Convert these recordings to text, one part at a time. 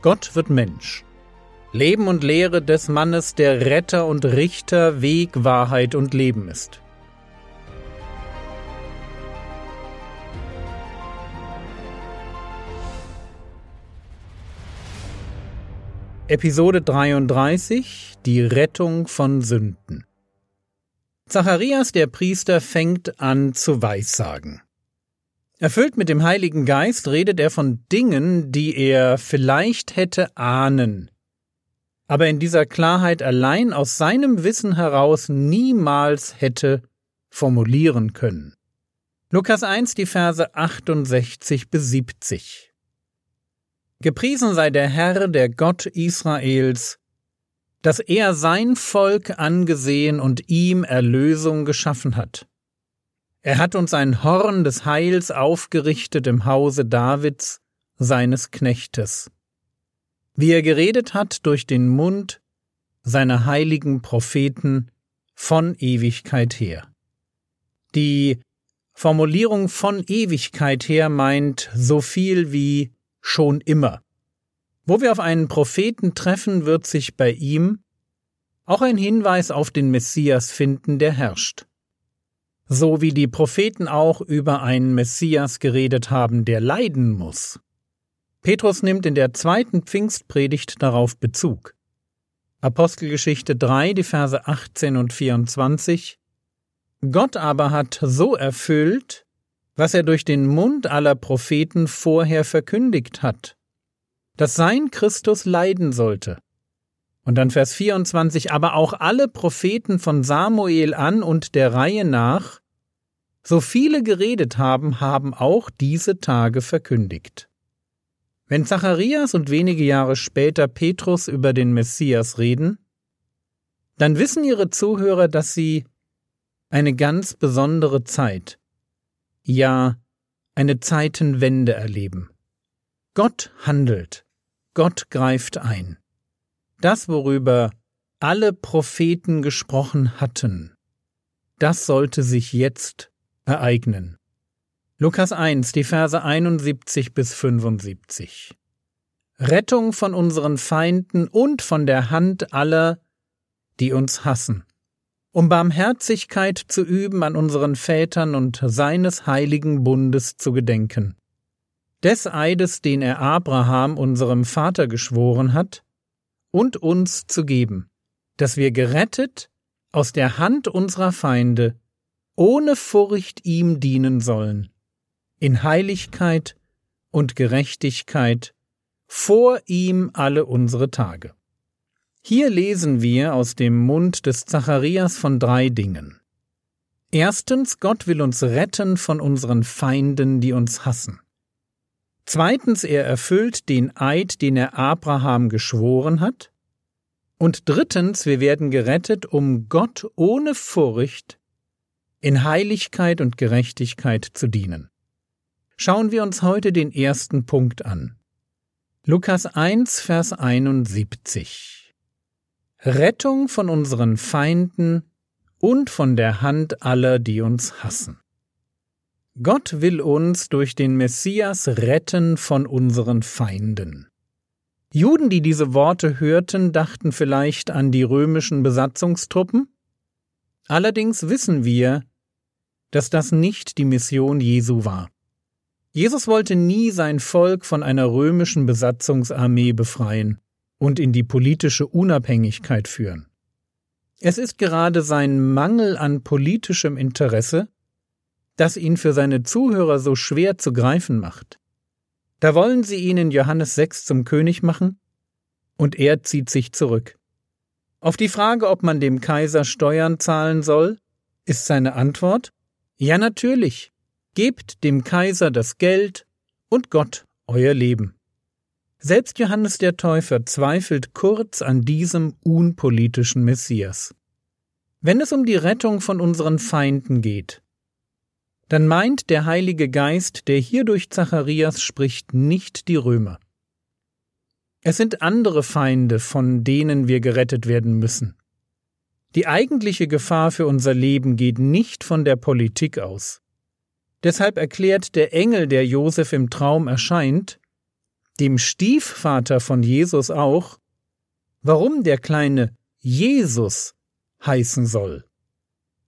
Gott wird Mensch. Leben und Lehre des Mannes, der Retter und Richter, Weg, Wahrheit und Leben ist. Episode 33 Die Rettung von Sünden Zacharias der Priester fängt an zu weissagen. Erfüllt mit dem Heiligen Geist redet er von Dingen, die er vielleicht hätte ahnen, aber in dieser Klarheit allein aus seinem Wissen heraus niemals hätte formulieren können. Lukas 1, die Verse 68 bis 70. Gepriesen sei der Herr, der Gott Israels, dass er sein Volk angesehen und ihm Erlösung geschaffen hat. Er hat uns ein Horn des Heils aufgerichtet im Hause Davids, seines Knechtes. Wie er geredet hat durch den Mund seiner heiligen Propheten von Ewigkeit her. Die Formulierung von Ewigkeit her meint so viel wie schon immer. Wo wir auf einen Propheten treffen, wird sich bei ihm auch ein Hinweis auf den Messias finden, der herrscht so wie die Propheten auch über einen Messias geredet haben, der leiden muss. Petrus nimmt in der zweiten Pfingstpredigt darauf Bezug. Apostelgeschichte 3, die Verse 18 und 24 Gott aber hat so erfüllt, was er durch den Mund aller Propheten vorher verkündigt hat, dass sein Christus leiden sollte und dann Vers 24, aber auch alle Propheten von Samuel an und der Reihe nach, so viele geredet haben, haben auch diese Tage verkündigt. Wenn Zacharias und wenige Jahre später Petrus über den Messias reden, dann wissen ihre Zuhörer, dass sie eine ganz besondere Zeit, ja eine Zeitenwende erleben. Gott handelt, Gott greift ein. Das, worüber alle Propheten gesprochen hatten, das sollte sich jetzt ereignen. Lukas 1, die Verse 71 bis 75. Rettung von unseren Feinden und von der Hand aller, die uns hassen, um Barmherzigkeit zu üben an unseren Vätern und seines heiligen Bundes zu gedenken. Des Eides, den er Abraham, unserem Vater, geschworen hat, und uns zu geben, dass wir gerettet aus der Hand unserer Feinde ohne Furcht ihm dienen sollen, in Heiligkeit und Gerechtigkeit vor ihm alle unsere Tage. Hier lesen wir aus dem Mund des Zacharias von drei Dingen. Erstens, Gott will uns retten von unseren Feinden, die uns hassen. Zweitens, er erfüllt den Eid, den er Abraham geschworen hat. Und drittens, wir werden gerettet, um Gott ohne Furcht in Heiligkeit und Gerechtigkeit zu dienen. Schauen wir uns heute den ersten Punkt an. Lukas 1, Vers 71. Rettung von unseren Feinden und von der Hand aller, die uns hassen. Gott will uns durch den Messias retten von unseren Feinden. Juden, die diese Worte hörten, dachten vielleicht an die römischen Besatzungstruppen. Allerdings wissen wir, dass das nicht die Mission Jesu war. Jesus wollte nie sein Volk von einer römischen Besatzungsarmee befreien und in die politische Unabhängigkeit führen. Es ist gerade sein Mangel an politischem Interesse, das ihn für seine Zuhörer so schwer zu greifen macht. Da wollen sie ihn in Johannes 6 zum König machen, und er zieht sich zurück. Auf die Frage, ob man dem Kaiser Steuern zahlen soll, ist seine Antwort Ja natürlich, gebt dem Kaiser das Geld und Gott euer Leben. Selbst Johannes der Täufer zweifelt kurz an diesem unpolitischen Messias. Wenn es um die Rettung von unseren Feinden geht, dann meint der Heilige Geist, der hier durch Zacharias spricht, nicht die Römer. Es sind andere Feinde, von denen wir gerettet werden müssen. Die eigentliche Gefahr für unser Leben geht nicht von der Politik aus. Deshalb erklärt der Engel, der Josef im Traum erscheint, dem Stiefvater von Jesus auch, warum der kleine Jesus heißen soll.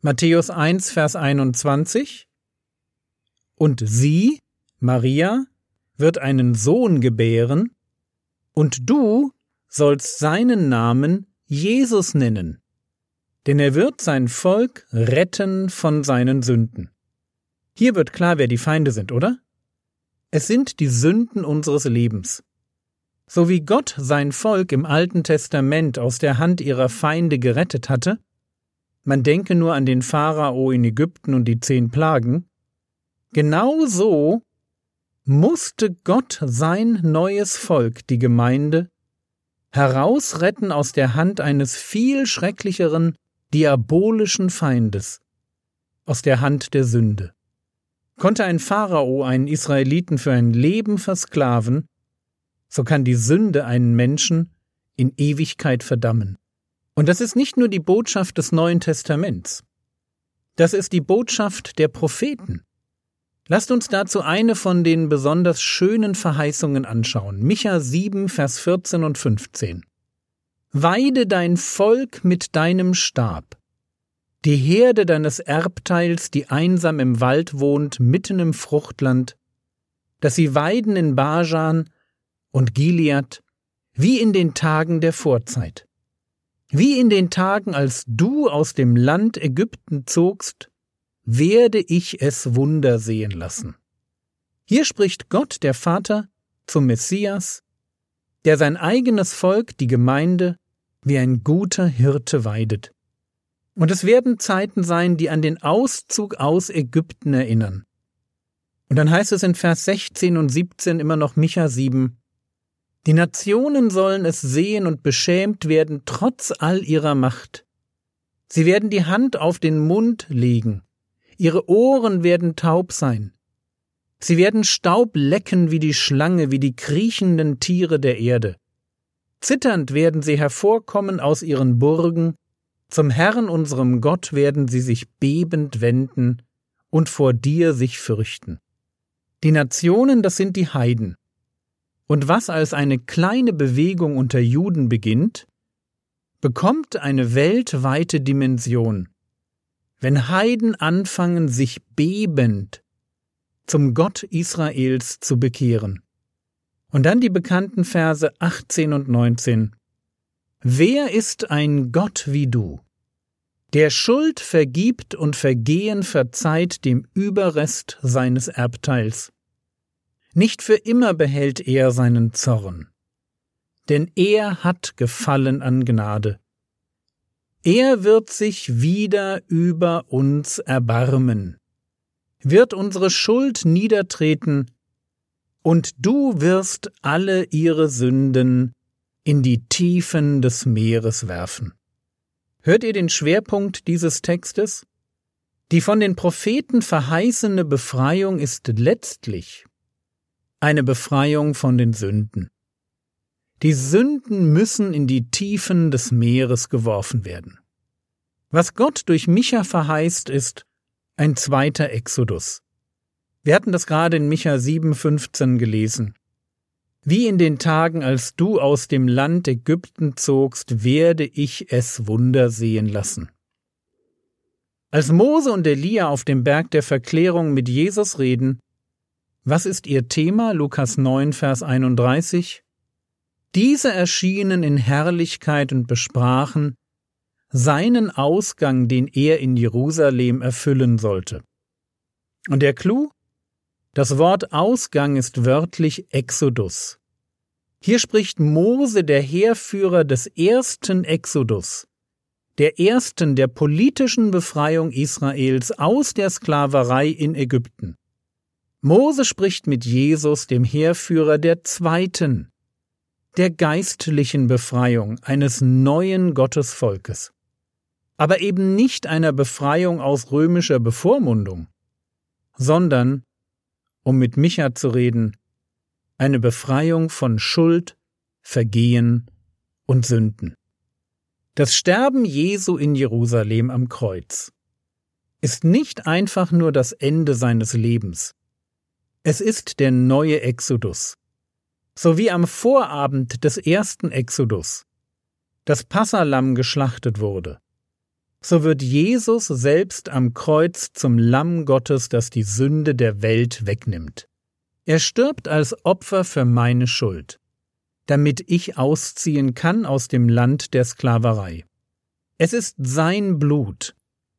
Matthäus 1, Vers 21 Und sie, Maria, wird einen Sohn gebären, und du sollst seinen Namen Jesus nennen, denn er wird sein Volk retten von seinen Sünden. Hier wird klar, wer die Feinde sind, oder? Es sind die Sünden unseres Lebens. So wie Gott sein Volk im Alten Testament aus der Hand ihrer Feinde gerettet hatte, man denke nur an den Pharao in Ägypten und die zehn Plagen, genau so musste Gott sein neues Volk, die Gemeinde, herausretten aus der Hand eines viel schrecklicheren, diabolischen Feindes, aus der Hand der Sünde. Konnte ein Pharao einen Israeliten für ein Leben versklaven, so kann die Sünde einen Menschen in Ewigkeit verdammen. Und das ist nicht nur die Botschaft des Neuen Testaments. Das ist die Botschaft der Propheten. Lasst uns dazu eine von den besonders schönen Verheißungen anschauen. Micha 7, Vers 14 und 15. Weide dein Volk mit deinem Stab. Die Herde deines Erbteils, die einsam im Wald wohnt, mitten im Fruchtland, dass sie weiden in Bajan und Gilead, wie in den Tagen der Vorzeit. Wie in den Tagen, als du aus dem Land Ägypten zogst, werde ich es Wunder sehen lassen. Hier spricht Gott, der Vater, zum Messias, der sein eigenes Volk, die Gemeinde, wie ein guter Hirte weidet. Und es werden Zeiten sein, die an den Auszug aus Ägypten erinnern. Und dann heißt es in Vers 16 und 17 immer noch Micha 7, die Nationen sollen es sehen und beschämt werden trotz all ihrer Macht. Sie werden die Hand auf den Mund legen ihre Ohren werden taub sein. Sie werden Staub lecken wie die Schlange, wie die kriechenden Tiere der Erde. Zitternd werden sie hervorkommen aus ihren Burgen, zum Herrn unserem Gott werden sie sich bebend wenden und vor dir sich fürchten. Die Nationen, das sind die Heiden. Und was als eine kleine Bewegung unter Juden beginnt, bekommt eine weltweite Dimension wenn Heiden anfangen, sich bebend zum Gott Israels zu bekehren. Und dann die bekannten Verse 18 und 19. Wer ist ein Gott wie du, der Schuld vergibt und Vergehen verzeiht dem Überrest seines Erbteils? Nicht für immer behält er seinen Zorn, denn er hat Gefallen an Gnade. Er wird sich wieder über uns erbarmen, wird unsere Schuld niedertreten, und du wirst alle ihre Sünden in die Tiefen des Meeres werfen. Hört ihr den Schwerpunkt dieses Textes? Die von den Propheten verheißene Befreiung ist letztlich eine Befreiung von den Sünden. Die Sünden müssen in die Tiefen des Meeres geworfen werden. Was Gott durch Micha verheißt, ist ein zweiter Exodus. Wir hatten das gerade in Micha 7,15 gelesen. Wie in den Tagen, als du aus dem Land Ägypten zogst, werde ich es Wunder sehen lassen. Als Mose und Elia auf dem Berg der Verklärung mit Jesus reden, was ist ihr Thema? Lukas 9, Vers 31. Diese erschienen in Herrlichkeit und besprachen, seinen Ausgang, den er in Jerusalem erfüllen sollte. Und der Clou? Das Wort Ausgang ist wörtlich Exodus. Hier spricht Mose, der Heerführer des ersten Exodus, der ersten der politischen Befreiung Israels aus der Sklaverei in Ägypten. Mose spricht mit Jesus, dem Heerführer der zweiten, der geistlichen Befreiung eines neuen Gottesvolkes. Aber eben nicht einer Befreiung aus römischer Bevormundung, sondern, um mit Micha zu reden, eine Befreiung von Schuld, Vergehen und Sünden. Das Sterben Jesu in Jerusalem am Kreuz ist nicht einfach nur das Ende seines Lebens. Es ist der neue Exodus, so wie am Vorabend des ersten Exodus das Passalam geschlachtet wurde, so wird Jesus selbst am Kreuz zum Lamm Gottes, das die Sünde der Welt wegnimmt. Er stirbt als Opfer für meine Schuld, damit ich ausziehen kann aus dem Land der Sklaverei. Es ist sein Blut,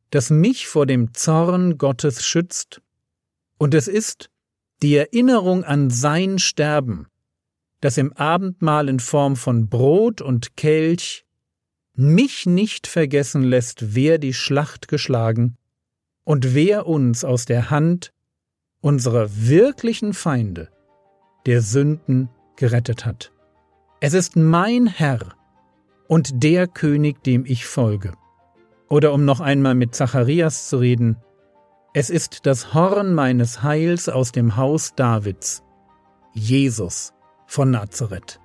das mich vor dem Zorn Gottes schützt, und es ist die Erinnerung an sein Sterben, das im Abendmahl in Form von Brot und Kelch mich nicht vergessen lässt, wer die Schlacht geschlagen und wer uns aus der Hand unserer wirklichen Feinde, der Sünden, gerettet hat. Es ist mein Herr und der König, dem ich folge. Oder um noch einmal mit Zacharias zu reden, es ist das Horn meines Heils aus dem Haus Davids, Jesus von Nazareth.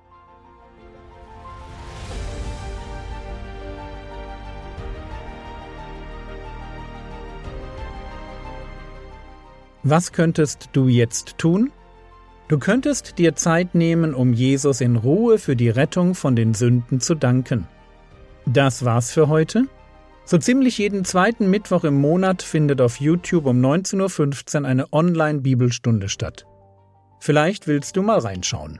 Was könntest du jetzt tun? Du könntest dir Zeit nehmen, um Jesus in Ruhe für die Rettung von den Sünden zu danken. Das war's für heute. So ziemlich jeden zweiten Mittwoch im Monat findet auf YouTube um 19.15 Uhr eine Online-Bibelstunde statt. Vielleicht willst du mal reinschauen.